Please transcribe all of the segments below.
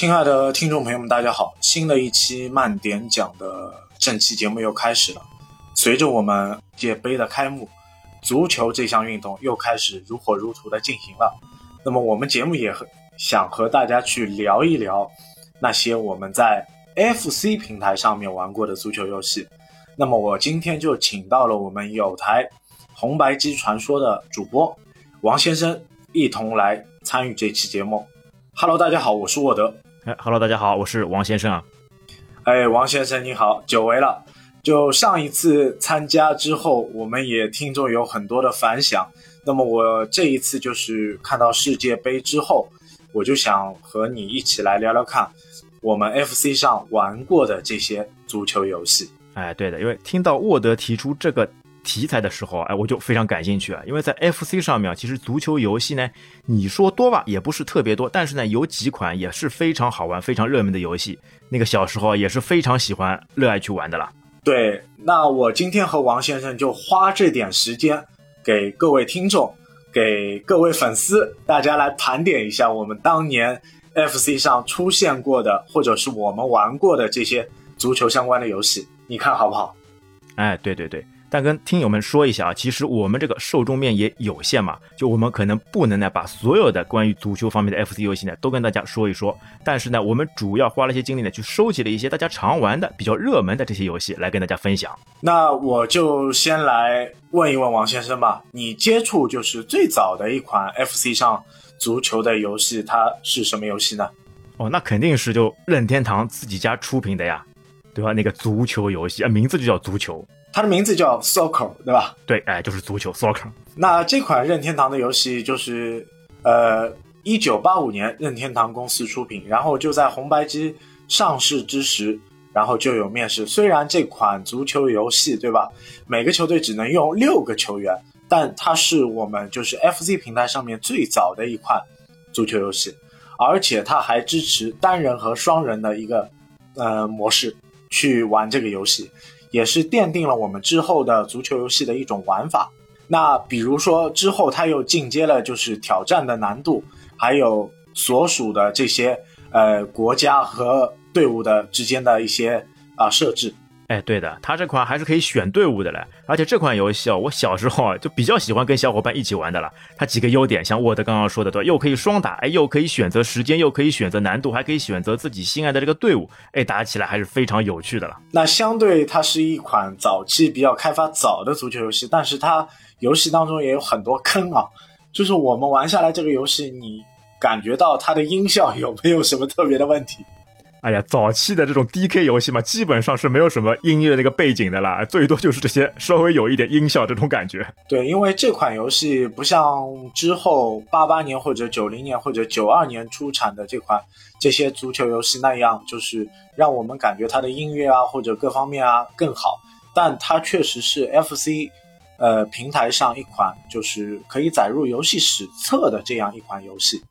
亲爱的听众朋友们，大家好！新的一期慢点讲的正期节目又开始了。随着我们界杯的开幕，足球这项运动又开始如火如荼的进行了。那么我们节目也想和大家去聊一聊那些我们在 FC 平台上面玩过的足球游戏。那么我今天就请到了我们有台红白机传说的主播王先生，一同来参与这期节目。Hello，大家好，我是沃德。哎，Hello，大家好，我是王先生啊。哎，王先生你好，久违了。就上一次参加之后，我们也听众有很多的反响。那么我这一次就是看到世界杯之后，我就想和你一起来聊聊看，我们 FC 上玩过的这些足球游戏。哎，对的，因为听到沃德提出这个。题材的时候，哎，我就非常感兴趣啊，因为在 FC 上面，其实足球游戏呢，你说多吧，也不是特别多，但是呢，有几款也是非常好玩、非常热门的游戏。那个小时候也是非常喜欢、热爱去玩的啦。对，那我今天和王先生就花这点时间，给各位听众、给各位粉丝，大家来盘点一下我们当年 FC 上出现过的，或者是我们玩过的这些足球相关的游戏，你看好不好？哎，对对对。但跟听友们说一下啊，其实我们这个受众面也有限嘛，就我们可能不能呢把所有的关于足球方面的 FC 游戏呢都跟大家说一说。但是呢，我们主要花了一些精力呢去收集了一些大家常玩的、比较热门的这些游戏来跟大家分享。那我就先来问一问王先生吧，你接触就是最早的一款 FC 上足球的游戏，它是什么游戏呢？哦，那肯定是就任天堂自己家出品的呀，对吧？那个足球游戏啊，名字就叫足球。它的名字叫 Soccer，对吧？对，哎，就是足球 Soccer。那这款任天堂的游戏就是，呃，一九八五年任天堂公司出品，然后就在红白机上市之时，然后就有面世。虽然这款足球游戏，对吧？每个球队只能用六个球员，但它是我们就是 FC 平台上面最早的一款足球游戏，而且它还支持单人和双人的一个呃模式去玩这个游戏。也是奠定了我们之后的足球游戏的一种玩法。那比如说之后它又进阶了，就是挑战的难度，还有所属的这些呃国家和队伍的之间的一些啊设置。哎，对的，它这款还是可以选队伍的嘞，而且这款游戏啊，我小时候啊就比较喜欢跟小伙伴一起玩的了。它几个优点，像沃德刚刚说的，对，又可以双打，哎，又可以选择时间，又可以选择难度，还可以选择自己心爱的这个队伍，哎，打起来还是非常有趣的了。那相对它是一款早期比较开发早的足球游戏，但是它游戏当中也有很多坑啊，就是我们玩下来这个游戏，你感觉到它的音效有没有什么特别的问题？哎呀，早期的这种 DK 游戏嘛，基本上是没有什么音乐那个背景的啦，最多就是这些稍微有一点音效这种感觉。对，因为这款游戏不像之后八八年或者九零年或者九二年出产的这款这些足球游戏那样，就是让我们感觉它的音乐啊或者各方面啊更好。但它确实是 FC，呃，平台上一款就是可以载入游戏史册的这样一款游戏，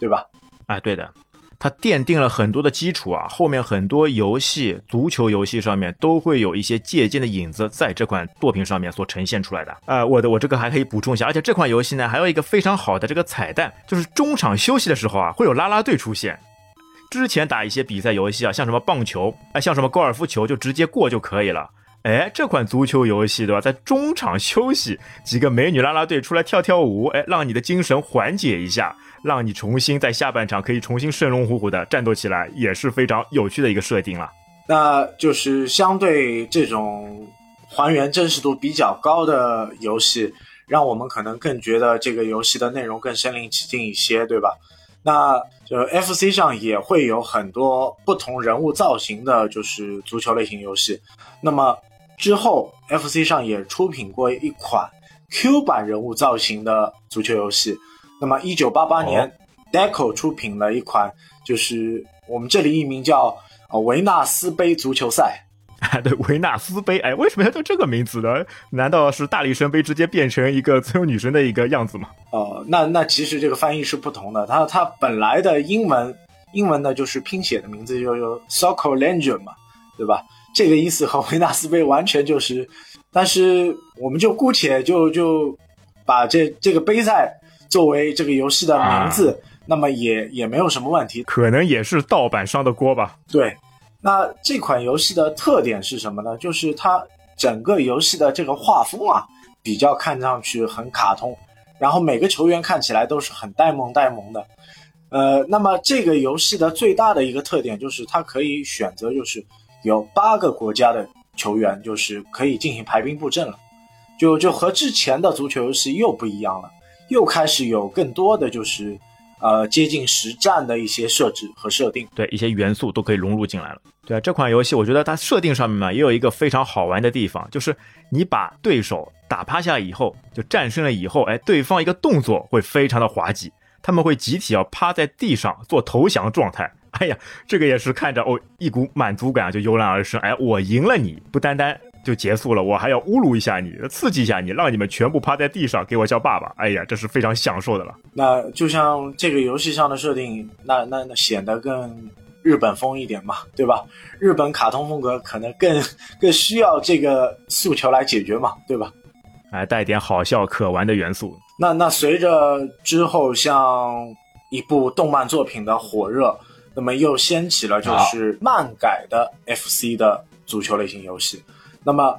对吧？哎，对的。它奠定了很多的基础啊，后面很多游戏，足球游戏上面都会有一些借鉴的影子，在这款作品上面所呈现出来的。啊，我的我这个还可以补充一下，而且这款游戏呢，还有一个非常好的这个彩蛋，就是中场休息的时候啊，会有啦啦队出现。之前打一些比赛游戏啊，像什么棒球，哎，像什么高尔夫球，就直接过就可以了。哎，这款足球游戏对吧，在中场休息，几个美女啦啦队出来跳跳舞，哎，让你的精神缓解一下。让你重新在下半场可以重新生龙活虎的战斗起来，也是非常有趣的一个设定了。那就是相对这种还原真实度比较高的游戏，让我们可能更觉得这个游戏的内容更身临其境一些，对吧？那就 FC 上也会有很多不同人物造型的，就是足球类型游戏。那么之后 FC 上也出品过一款 Q 版人物造型的足球游戏。那么，一九八八年，Deco 出品了一款，就是我们这里译名叫“维纳斯杯足球赛 ”。对，维纳斯杯，哎，为什么要叫这个名字呢？难道是大力神杯直接变成一个自由女神的一个样子吗？哦，那那其实这个翻译是不同的。它它本来的英文英文呢就是拼写的名字就有 Soccer Legend 嘛，对吧？这个意思和维纳斯杯完全就是，但是我们就姑且就就把这这个杯赛。作为这个游戏的名字，那么也也没有什么问题。可能也是盗版商的锅吧。对，那这款游戏的特点是什么呢？就是它整个游戏的这个画风啊，比较看上去很卡通，然后每个球员看起来都是很呆萌呆萌的。呃，那么这个游戏的最大的一个特点就是它可以选择，就是有八个国家的球员，就是可以进行排兵布阵了。就就和之前的足球游戏又不一样了，又开始有更多的就是呃接近实战的一些设置和设定。对，一些元素都可以融入进来了。对啊，这款游戏我觉得它设定上面嘛，也有一个非常好玩的地方，就是你把对手打趴下以后，就战胜了以后，哎，对方一个动作会非常的滑稽。他们会集体要趴在地上做投降状态。哎呀，这个也是看着哦，一股满足感就油然而生。哎，我赢了你，不单单就结束了，我还要侮辱一下你，刺激一下你，让你们全部趴在地上给我叫爸爸。哎呀，这是非常享受的了。那就像这个游戏上的设定，那那那显得更日本风一点嘛，对吧？日本卡通风格可能更更需要这个诉求来解决嘛，对吧？哎，带点好笑可玩的元素。那那随着之后像一部动漫作品的火热，那么又掀起了就是漫改的 FC 的足球类型游戏。那么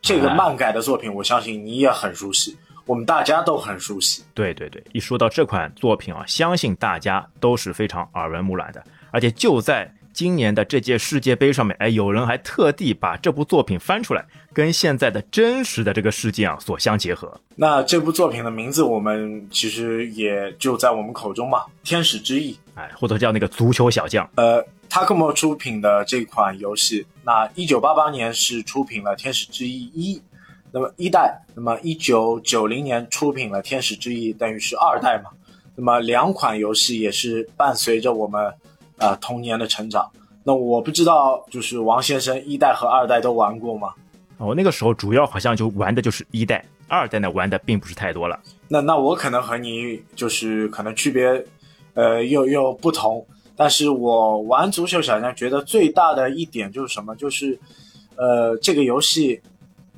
这个漫改的作品，我相信你也很熟悉，我们大家都很熟悉。对对对，一说到这款作品啊，相信大家都是非常耳闻目染的，而且就在。今年的这届世界杯上面，哎，有人还特地把这部作品翻出来，跟现在的真实的这个事件啊所相结合。那这部作品的名字，我们其实也就在我们口中嘛，《天使之翼》，哎，或者叫那个足球小将。呃，Takmo 出品的这款游戏，那一九八八年是出品了《天使之翼一》，那么一代，那么一九九零年出品了《天使之翼》，等于是二代嘛。那么两款游戏也是伴随着我们。啊，童年的成长。那我不知道，就是王先生一代和二代都玩过吗？哦，那个时候主要好像就玩的就是一代，二代呢玩的并不是太多了。那那我可能和你就是可能区别，呃，又又不同。但是我玩足球小将觉得最大的一点就是什么？就是，呃，这个游戏，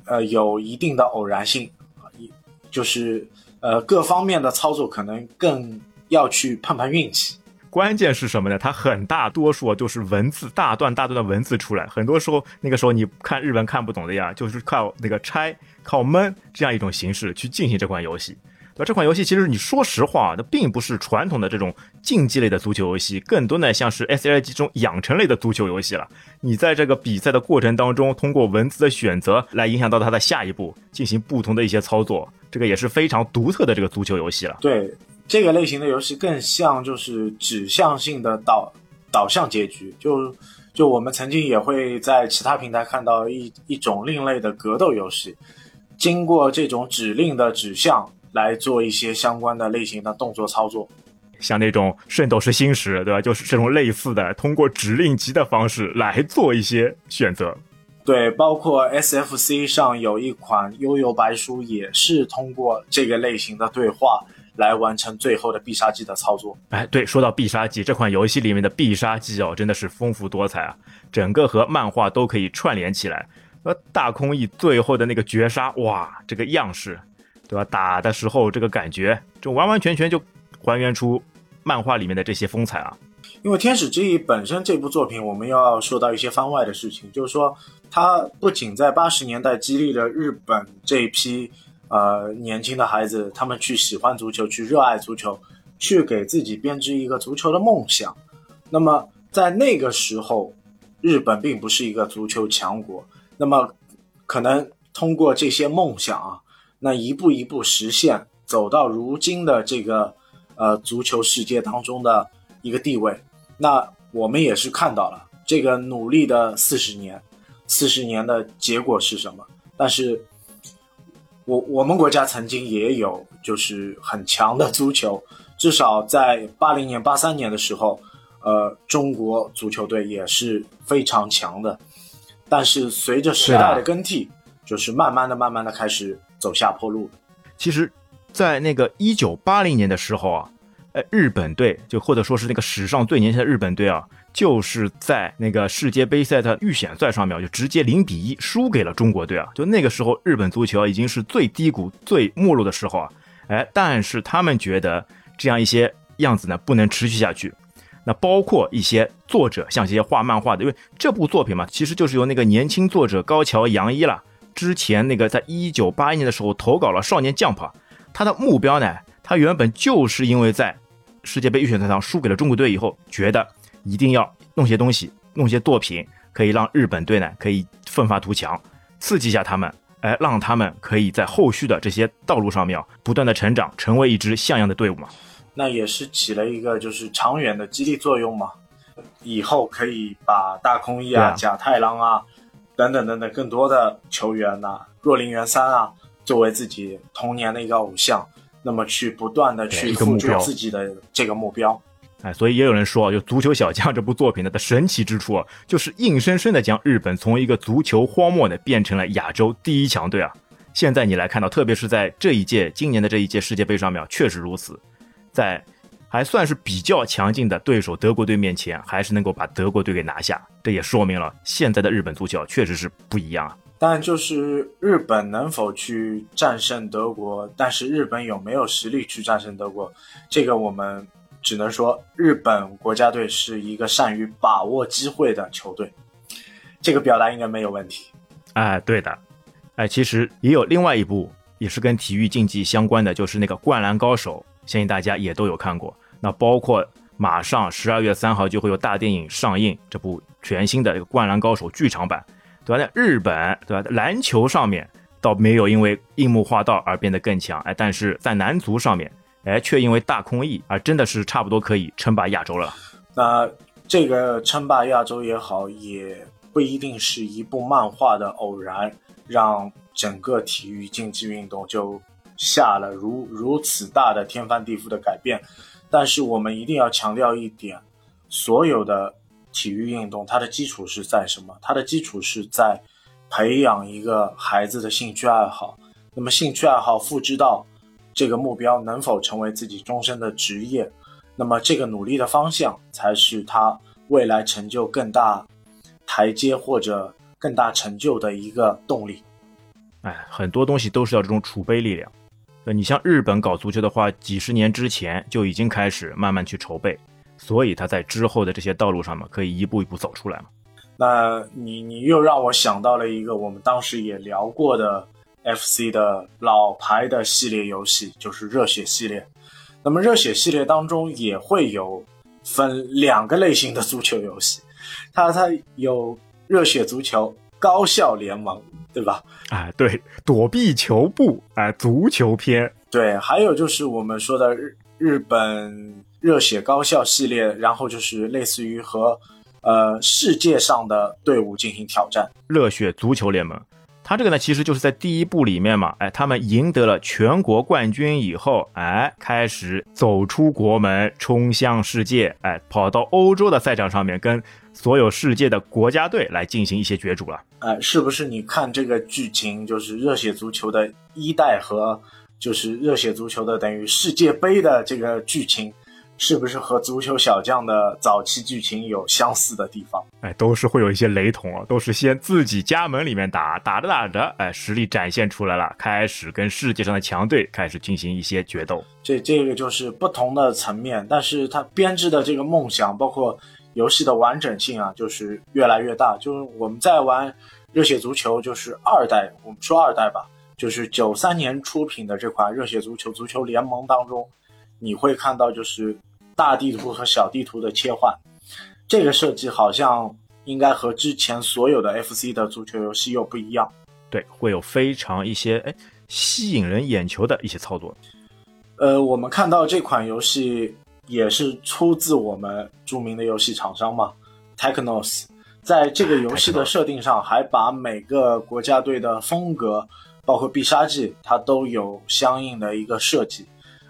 呃，有一定的偶然性，一就是呃各方面的操作可能更要去碰碰运气。关键是什么呢？它很大多数就是文字，大段大段的文字出来。很多时候，那个时候你看日文看不懂的呀，就是靠那个拆、靠闷这样一种形式去进行这款游戏。那这款游戏其实你说实话，它并不是传统的这种竞技类的足球游戏，更多呢像是 S L G 中养成类的足球游戏了。你在这个比赛的过程当中，通过文字的选择来影响到它的下一步，进行不同的一些操作，这个也是非常独特的这个足球游戏了。对。这个类型的游戏更像就是指向性的导导向结局，就就我们曾经也会在其他平台看到一一种另类的格斗游戏，经过这种指令的指向来做一些相关的类型的动作操作，像那种《圣斗士星矢》对吧？就是这种类似的，通过指令集的方式来做一些选择。对，包括 SFC 上有一款《悠悠白书》，也是通过这个类型的对话。来完成最后的必杀技的操作。哎，对，说到必杀技，这款游戏里面的必杀技哦，真的是丰富多彩啊，整个和漫画都可以串联起来。呃，大空翼最后的那个绝杀，哇，这个样式，对吧？打的时候这个感觉，就完完全全就还原出漫画里面的这些风采啊。因为《天使之翼》本身这部作品，我们要说到一些番外的事情，就是说它不仅在八十年代激励了日本这一批。呃，年轻的孩子，他们去喜欢足球，去热爱足球，去给自己编织一个足球的梦想。那么，在那个时候，日本并不是一个足球强国。那么，可能通过这些梦想啊，那一步一步实现，走到如今的这个呃足球世界当中的一个地位。那我们也是看到了这个努力的四十年，四十年的结果是什么？但是。我我们国家曾经也有就是很强的足球，至少在八零年、八三年的时候，呃，中国足球队也是非常强的。但是随着时代的更替，就是慢慢的、慢慢的开始走下坡路。其实，在那个一九八零年的时候啊，呃，日本队就或者说是那个史上最年轻的日本队啊。就是在那个世界杯赛的预选赛上面，就直接零比一输给了中国队啊！就那个时候，日本足球已经是最低谷、最没落的时候啊！哎，但是他们觉得这样一些样子呢不能持续下去。那包括一些作者，像这些画漫画的，因为这部作品嘛，其实就是由那个年轻作者高桥阳一了。之前那个在一九八一年的时候投稿了《少年 Jump》，他的目标呢，他原本就是因为在世界杯预选赛上输给了中国队以后，觉得一定要弄些东西，弄些作品，可以让日本队呢可以奋发图强，刺激一下他们，哎，让他们可以在后续的这些道路上面不断的成长，成为一支像样的队伍嘛。那也是起了一个就是长远的激励作用嘛，以后可以把大空翼啊、甲太郎啊等等等等更多的球员呐，若林元三啊，作为自己童年的一个偶像，那么去不断的去付出自己的这个目标。哎，所以也有人说啊，就《足球小将》这部作品的神奇之处啊，就是硬生生的将日本从一个足球荒漠呢变成了亚洲第一强队啊。现在你来看到，特别是在这一届今年的这一届世界杯上面，确实如此。在还算是比较强劲的对手德国队面前，还是能够把德国队给拿下，这也说明了现在的日本足球确实是不一样啊。但就是日本能否去战胜德国，但是日本有没有实力去战胜德国，这个我们只能说日本国家队是一个善于把握机会的球队，这个表达应该没有问题。哎，对的，哎，其实也有另外一部也是跟体育竞技相关的，就是那个《灌篮高手》。相信大家也都有看过，那包括马上十二月三号就会有大电影上映，这部全新的《灌篮高手》剧场版，对吧？在日本，对吧？篮球上面倒没有因为樱木花道而变得更强，哎，但是在男足上面，哎，却因为大空翼而真的是差不多可以称霸亚洲了。那这个称霸亚洲也好，也不一定是一部漫画的偶然，让整个体育竞技运动就。下了如如此大的天翻地覆的改变，但是我们一定要强调一点，所有的体育运动它的基础是在什么？它的基础是在培养一个孩子的兴趣爱好。那么兴趣爱好复制到这个目标能否成为自己终身的职业？那么这个努力的方向才是他未来成就更大台阶或者更大成就的一个动力。哎，很多东西都是要这种储备力量。呃，你像日本搞足球的话，几十年之前就已经开始慢慢去筹备，所以他在之后的这些道路上嘛，可以一步一步走出来嘛。那你你又让我想到了一个我们当时也聊过的 FC 的老牌的系列游戏，就是热血系列。那么热血系列当中也会有分两个类型的足球游戏，它它有热血足球。高校联盟，对吧？哎，对，躲避球部，哎，足球篇，对，还有就是我们说的日日本热血高校系列，然后就是类似于和呃世界上的队伍进行挑战，热血足球联盟。他这个呢，其实就是在第一部里面嘛，哎，他们赢得了全国冠军以后，哎，开始走出国门，冲向世界，哎，跑到欧洲的赛场上面跟。所有世界的国家队来进行一些角逐了，呃，是不是？你看这个剧情，就是热血足球的一代和就是热血足球的等于世界杯的这个剧情，是不是和足球小将的早期剧情有相似的地方？哎，都是会有一些雷同啊，都是先自己家门里面打，打着打着，哎，实力展现出来了，开始跟世界上的强队开始进行一些决斗。这这个就是不同的层面，但是他编织的这个梦想，包括。游戏的完整性啊，就是越来越大。就是我们在玩热血足球，就是二代，我们说二代吧，就是九三年出品的这款热血足球足球联盟当中，你会看到就是大地图和小地图的切换，这个设计好像应该和之前所有的 FC 的足球游戏又不一样。对，会有非常一些哎吸引人眼球的一些操作。呃，我们看到这款游戏。也是出自我们著名的游戏厂商嘛，Technos，在这个游戏的设定上，还把每个国家队的风格，包括必杀技，它都有相应的一个设计。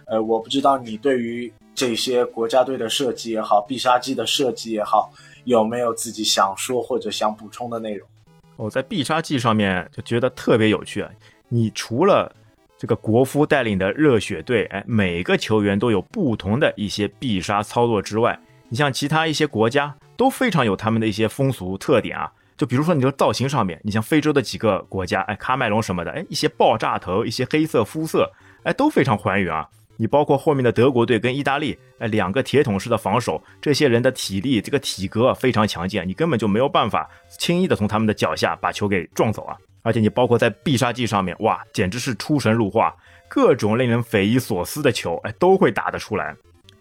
呃，我不知道你对于这些国家队的设计也好，必杀技的设计也好，有没有自己想说或者想补充的内容？我在必杀技上面就觉得特别有趣啊，你除了。这个国夫带领的热血队，哎，每个球员都有不同的一些必杀操作之外，你像其他一些国家都非常有他们的一些风俗特点啊。就比如说你说造型上面，你像非洲的几个国家，哎，喀麦隆什么的，哎，一些爆炸头，一些黑色肤色，哎，都非常还原啊。你包括后面的德国队跟意大利，哎，两个铁桶式的防守，这些人的体力、这个体格非常强健，你根本就没有办法轻易的从他们的脚下把球给撞走啊！而且你包括在必杀技上面，哇，简直是出神入化，各种令人匪夷所思的球，哎，都会打得出来。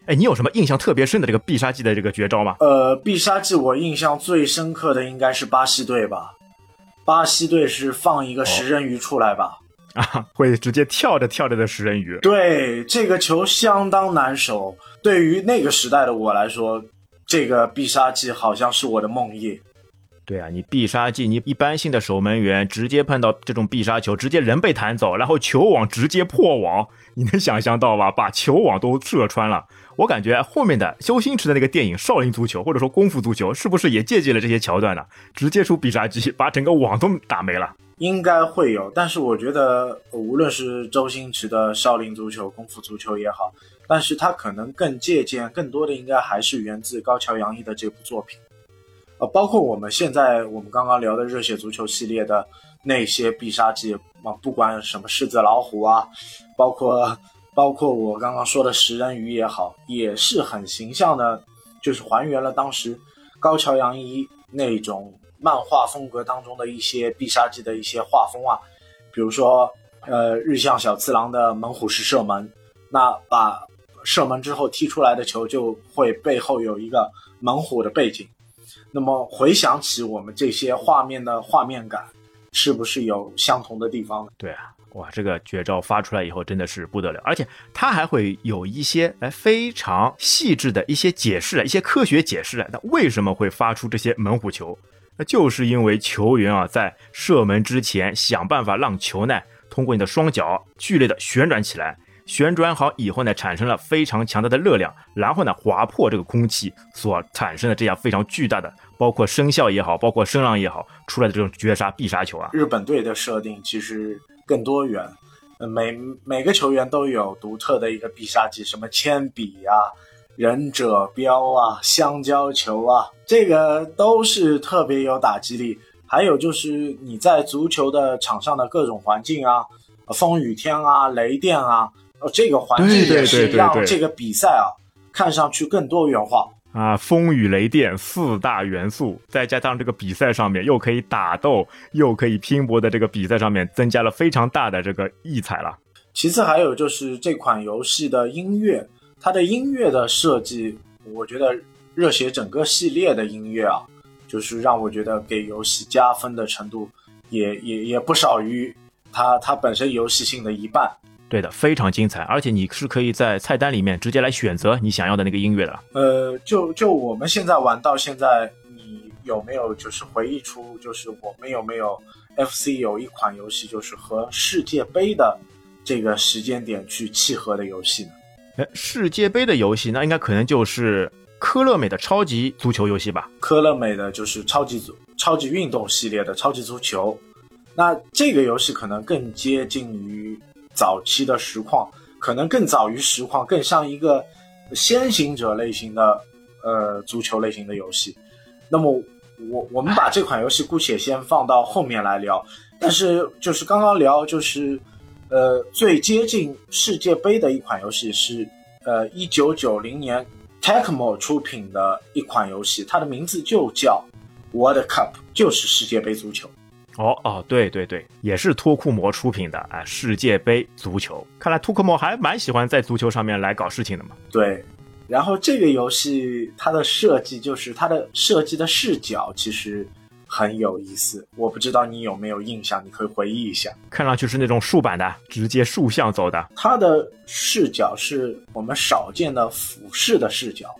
哎，你有什么印象特别深的这个必杀技的这个绝招吗？呃，必杀技我印象最深刻的应该是巴西队吧，巴西队是放一个食人鱼出来吧。啊，会直接跳着跳着的食人鱼。对，这个球相当难守。对于那个时代的我来说，这个必杀技好像是我的梦魇。对啊，你必杀技，你一般性的守门员直接碰到这种必杀球，直接人被弹走，然后球网直接破网，你能想象到吧？把球网都射穿了。我感觉后面的周星驰的那个电影《少林足球》或者说功夫足球，是不是也借鉴了这些桥段呢？直接出必杀技，把整个网都打没了。应该会有，但是我觉得，无论是周星驰的少林足球、功夫足球也好，但是他可能更借鉴更多的，应该还是源自高桥阳一的这部作品。呃，包括我们现在我们刚刚聊的热血足球系列的那些必杀技啊，不管什么狮子老虎啊，包括包括我刚刚说的食人鱼也好，也是很形象的，就是还原了当时高桥阳一那种。漫画风格当中的一些必杀技的一些画风啊，比如说，呃，日向小次郎的猛虎式射门，那把射门之后踢出来的球就会背后有一个猛虎的背景。那么回想起我们这些画面的画面感，是不是有相同的地方？对啊，哇，这个绝招发出来以后真的是不得了，而且它还会有一些哎非常细致的一些解释，一些科学解释。那为什么会发出这些猛虎球？那就是因为球员啊，在射门之前想办法让球呢通过你的双脚剧烈的旋转起来，旋转好以后呢，产生了非常强大的热量，然后呢划破这个空气所产生的这样非常巨大的，包括声效也好，包括声浪也好，出来的这种绝杀必杀球啊。日本队的设定其实更多元，每每个球员都有独特的一个必杀技，什么铅笔啊。忍者镖啊，香蕉球啊，这个都是特别有打击力。还有就是你在足球的场上的各种环境啊，风雨天啊，雷电啊，呃，这个环境也是让这个比赛啊看上去更多元化啊。风雨雷电四大元素，再加上这个比赛上面又可以打斗，又可以拼搏的这个比赛上面，增加了非常大的这个异彩了。其次还有就是这款游戏的音乐。它的音乐的设计，我觉得热血整个系列的音乐啊，就是让我觉得给游戏加分的程度，也也也不少于它它本身游戏性的一半。对的，非常精彩，而且你是可以在菜单里面直接来选择你想要的那个音乐的。呃，就就我们现在玩到现在，你有没有就是回忆出，就是我们有没有 FC 有一款游戏，就是和世界杯的这个时间点去契合的游戏呢？哎，世界杯的游戏，那应该可能就是科乐美的超级足球游戏吧？科乐美的就是超级足、超级运动系列的超级足球。那这个游戏可能更接近于早期的实况，可能更早于实况，更像一个先行者类型的呃足球类型的游戏。那么我我们把这款游戏姑且先放到后面来聊，但是就是刚刚聊就是。呃，最接近世界杯的一款游戏是，呃，一九九零年 Tecmo 出品的一款游戏，它的名字就叫 World Cup，就是世界杯足球。哦哦，对对对，也是托库摩出品的啊，世界杯足球。看来托库摩还蛮喜欢在足球上面来搞事情的嘛。对，然后这个游戏它的设计就是它的设计的视角其实。很有意思，我不知道你有没有印象，你可以回忆一下。看上去是那种竖版的，直接竖向走的。它的视角是我们少见的俯视的视角，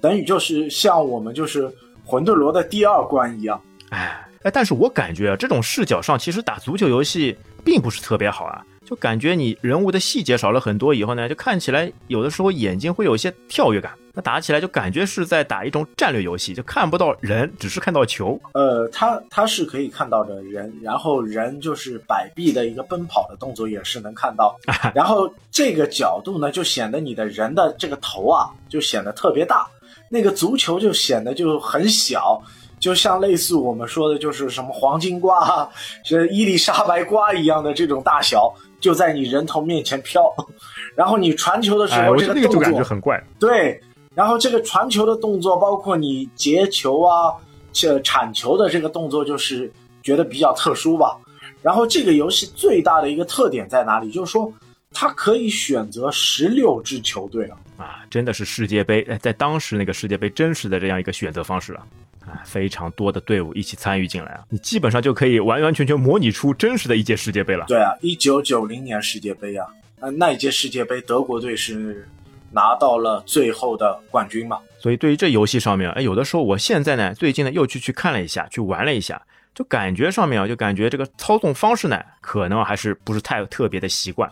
等于就是像我们就是魂斗罗的第二关一样。哎哎，但是我感觉这种视角上其实打足球游戏并不是特别好啊。就感觉你人物的细节少了很多，以后呢，就看起来有的时候眼睛会有一些跳跃感。那打起来就感觉是在打一种战略游戏，就看不到人，只是看到球。呃，他他是可以看到的人，然后人就是摆臂的一个奔跑的动作也是能看到。然后这个角度呢，就显得你的人的这个头啊，就显得特别大。那个足球就显得就很小，就像类似我们说的就是什么黄金瓜、这伊丽莎白瓜一样的这种大小。就在你人头面前飘，然后你传球的时哎，候，我这个动觉得那个就感觉作很怪。对，然后这个传球的动作，包括你截球啊、这铲球的这个动作，就是觉得比较特殊吧。然后这个游戏最大的一个特点在哪里？就是说它可以选择十六支球队啊。啊，真的是世界杯，哎，在当时那个世界杯真实的这样一个选择方式了。啊，非常多的队伍一起参与进来啊，你基本上就可以完完全全模拟出真实的一届世界杯了。对啊，一九九零年世界杯啊，呃，那一届世界杯德国队是拿到了最后的冠军嘛。所以对于这游戏上面，哎，有的时候我现在呢，最近呢又去去看了一下，去玩了一下，就感觉上面啊，就感觉这个操纵方式呢，可能还是不是太特别的习惯。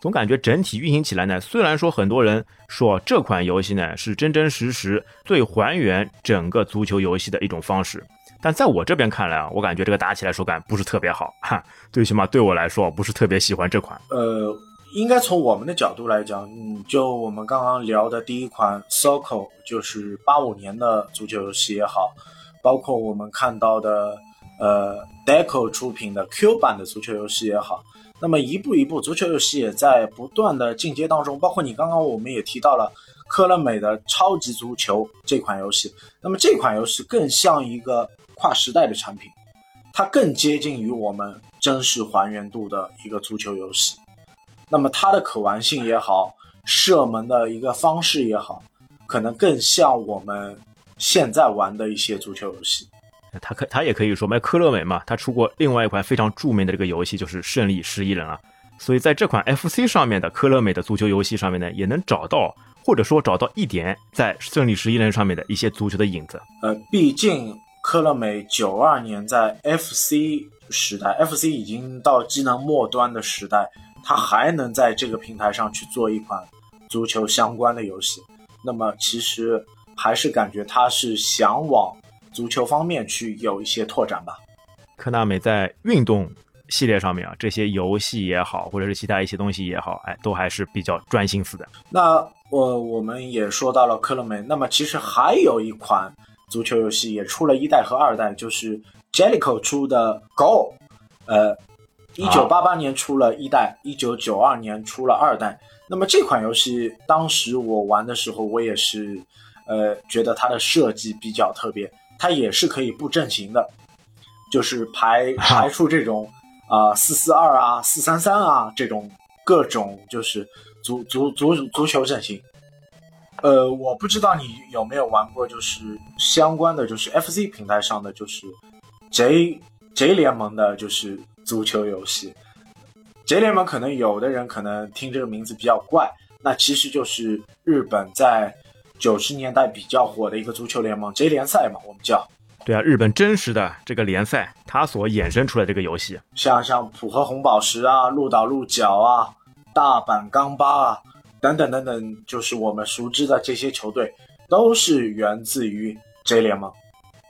总感觉整体运行起来呢，虽然说很多人说这款游戏呢是真真实实最还原整个足球游戏的一种方式，但在我这边看来啊，我感觉这个打起来手感不是特别好，哈，最起码对我来说不是特别喜欢这款。呃，应该从我们的角度来讲，嗯，就我们刚刚聊的第一款 Soccer，就是八五年的足球游戏也好，包括我们看到的呃 Deco 出品的 Q 版的足球游戏也好，那么一步一步，足球游戏也在不断的进阶当中。包括你刚刚我们也提到了科乐美的超级足球这款游戏，那么这款游戏更像一个跨时代的产品，它更接近于我们真实还原度的一个足球游戏。那么它的可玩性也好，射门的一个方式也好，可能更像我们现在玩的一些足球游戏。他可他也可以说，嘛，科乐美嘛，他出过另外一款非常著名的这个游戏，就是《胜利十一人》啊。所以在这款 FC 上面的科乐美的足球游戏上面呢，也能找到或者说找到一点在《胜利十一人》上面的一些足球的影子。呃，毕竟科乐美九二年在 FC 时代，FC 已经到机能末端的时代，它还能在这个平台上去做一款足球相关的游戏，那么其实还是感觉它是想往足球方面去有一些拓展吧。科纳美在运动系列上面啊，这些游戏也好，或者是其他一些东西也好，哎，都还是比较专心思的。那我我们也说到了科乐美，那么其实还有一款足球游戏也出了一代和二代，就是 Jellico 出的 Go，呃，一九八八年出了一代，一九九二年出了二代。那么这款游戏当时我玩的时候，我也是呃觉得它的设计比较特别，它也是可以布阵型的，就是排排出这种啊四四二啊四三三啊这种各种就是足足足足球阵型。呃，我不知道你有没有玩过，就是相关的，就是 FC 平台上的，就是 J J 联盟的，就是足球游戏。J 联盟可能有的人可能听这个名字比较怪，那其实就是日本在九十年代比较火的一个足球联盟 J 联赛嘛，我们叫。对啊，日本真实的这个联赛，它所衍生出来这个游戏，像像浦和红宝石啊、鹿岛鹿角啊、大阪钢巴啊等等等等，就是我们熟知的这些球队，都是源自于 J 联盟。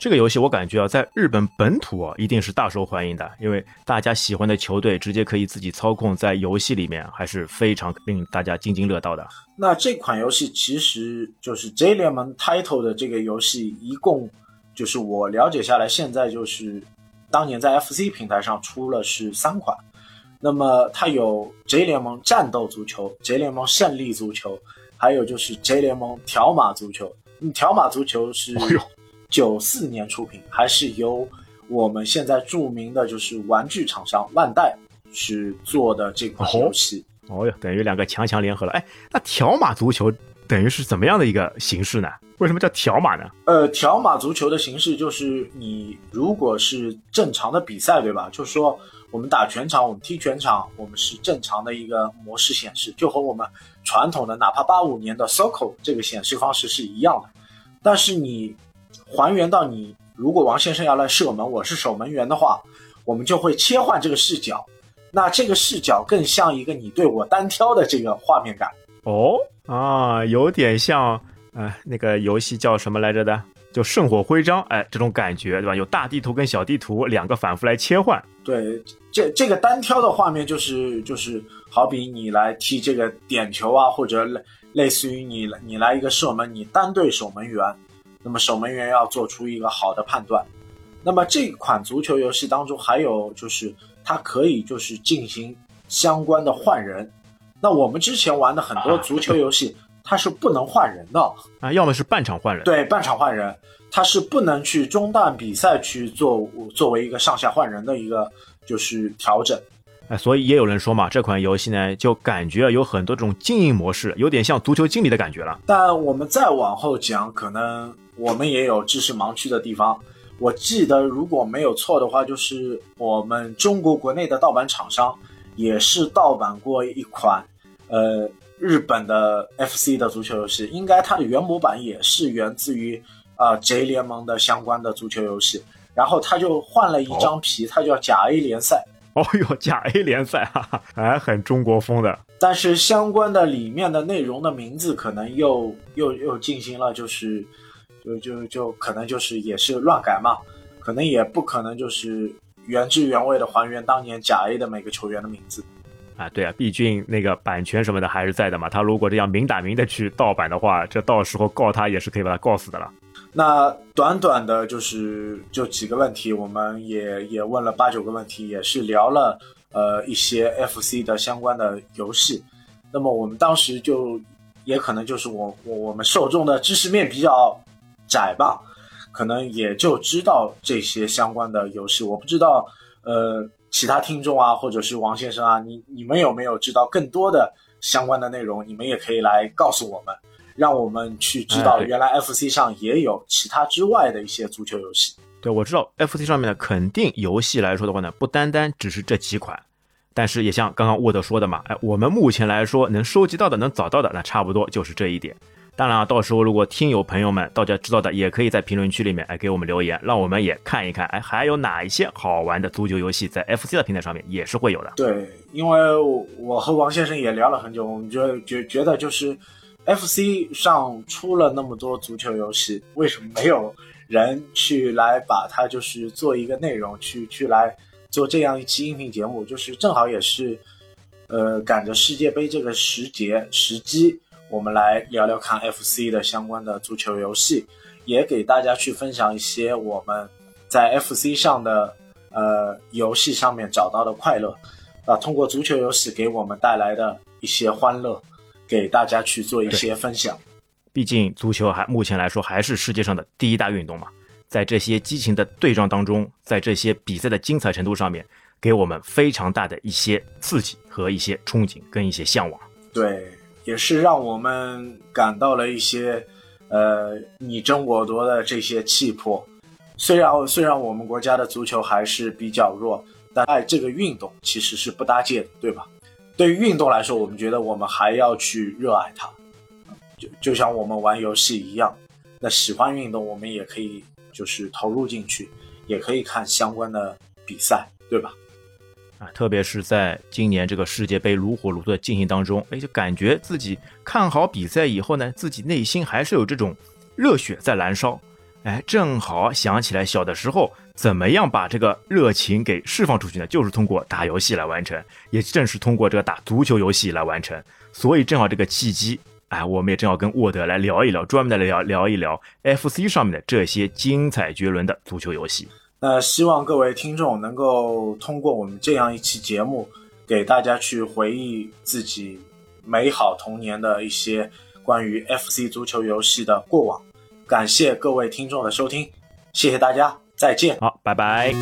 这个游戏我感觉啊，在日本本土啊，一定是大受欢迎的，因为大家喜欢的球队直接可以自己操控，在游戏里面还是非常令大家津津乐道的。那这款游戏其实就是 J 联盟 Title 的这个游戏，一共就是我了解下来，现在就是当年在 FC 平台上出了是三款。那么它有 J 联盟战斗足球、J 联盟胜利足球，还有就是 J 联盟条码足球。嗯，条码足球是九四年出品，还是由我们现在著名的就是玩具厂商万代去做的这款游戏。哦哟，等于两个强强联合了。哎，那条码足球等于是怎么样的一个形式呢？为什么叫条码呢？呃，条码足球的形式就是你如果是正常的比赛，对吧？就是说我们打全场，我们踢全场，我们是正常的一个模式显示，就和我们传统的哪怕八五年的 Soccer 这个显示方式是一样的。但是你还原到你如果王先生要来射门，我是守门员的话，我们就会切换这个视角。那这个视角更像一个你对我单挑的这个画面感。哦啊，有点像呃那个游戏叫什么来着的？就圣火徽章，哎，这种感觉对吧？有大地图跟小地图两个反复来切换。对，这这个单挑的画面就是就是好比你来踢这个点球啊，或者类类似于你你来一个射门，你单对守门员，那么守门员要做出一个好的判断。那么这款足球游戏当中还有就是它可以就是进行相关的换人，那我们之前玩的很多足球游戏，它是不能换人的啊，要么是半场换人，对，半场换人，它是不能去中断比赛去做作为一个上下换人的一个就是调整。哎，所以也有人说嘛，这款游戏呢，就感觉有很多这种经营模式，有点像足球经理的感觉了。但我们再往后讲，可能我们也有知识盲区的地方。我记得如果没有错的话，就是我们中国国内的盗版厂商也是盗版过一款，呃，日本的 FC 的足球游戏，应该它的原模板也是源自于啊 J 联盟的相关的足球游戏，然后他就换了一张皮，它叫甲 A 联赛。哦哟，甲 A 联赛，哈哈，还很中国风的。但是相关的里面的内容的名字可能又又又进行了，就是就就就可能就是也是乱改嘛，可能也不可能就是原汁原味的还原当年甲 A 的每个球员的名字。啊，对啊，毕竟那个版权什么的还是在的嘛。他如果这样明打明的去盗版的话，这到时候告他也是可以把他告死的了。那短短的就是就几个问题，我们也也问了八九个问题，也是聊了呃一些 FC 的相关的游戏。那么我们当时就也可能就是我我我们受众的知识面比较窄吧，可能也就知道这些相关的游戏。我不知道呃其他听众啊，或者是王先生啊，你你们有没有知道更多的相关的内容？你们也可以来告诉我们。让我们去知道，原来 FC 上也有其他之外的一些足球游戏。对，我知道 FC 上面呢，肯定游戏来说的话呢，不单单只是这几款，但是也像刚刚沃德说的嘛，哎，我们目前来说能收集到的、能找到的，那差不多就是这一点。当然啊，到时候如果听友朋友们大家知道的，也可以在评论区里面哎给我们留言，让我们也看一看，哎，还有哪一些好玩的足球游戏在 FC 的平台上面也是会有的。对，因为我和王先生也聊了很久，我们觉觉觉得就是。FC 上出了那么多足球游戏，为什么没有人去来把它就是做一个内容，去去来做这样一期音频节目？就是正好也是，呃，赶着世界杯这个时节时机，我们来聊聊看 FC 的相关的足球游戏，也给大家去分享一些我们在 FC 上的呃游戏上面找到的快乐，啊，通过足球游戏给我们带来的一些欢乐。给大家去做一些分享，毕竟足球还目前来说还是世界上的第一大运动嘛，在这些激情的对撞当中，在这些比赛的精彩程度上面，给我们非常大的一些刺激和一些憧憬跟一些向往。对，也是让我们感到了一些，呃，你争我夺的这些气魄。虽然虽然我们国家的足球还是比较弱，但爱这个运动其实是不搭界的，对吧？对于运动来说，我们觉得我们还要去热爱它，就就像我们玩游戏一样。那喜欢运动，我们也可以就是投入进去，也可以看相关的比赛，对吧？啊，特别是在今年这个世界杯如火如荼的进行当中，哎，就感觉自己看好比赛以后呢，自己内心还是有这种热血在燃烧。哎，正好想起来小的时候，怎么样把这个热情给释放出去呢？就是通过打游戏来完成，也正是通过这个打足球游戏来完成。所以正好这个契机，哎，我们也正好跟沃德来聊一聊，专门的来聊聊一聊 FC 上面的这些精彩绝伦的足球游戏。那希望各位听众能够通过我们这样一期节目，给大家去回忆自己美好童年的一些关于 FC 足球游戏的过往。感谢各位听众的收听，谢谢大家，再见。好，拜拜。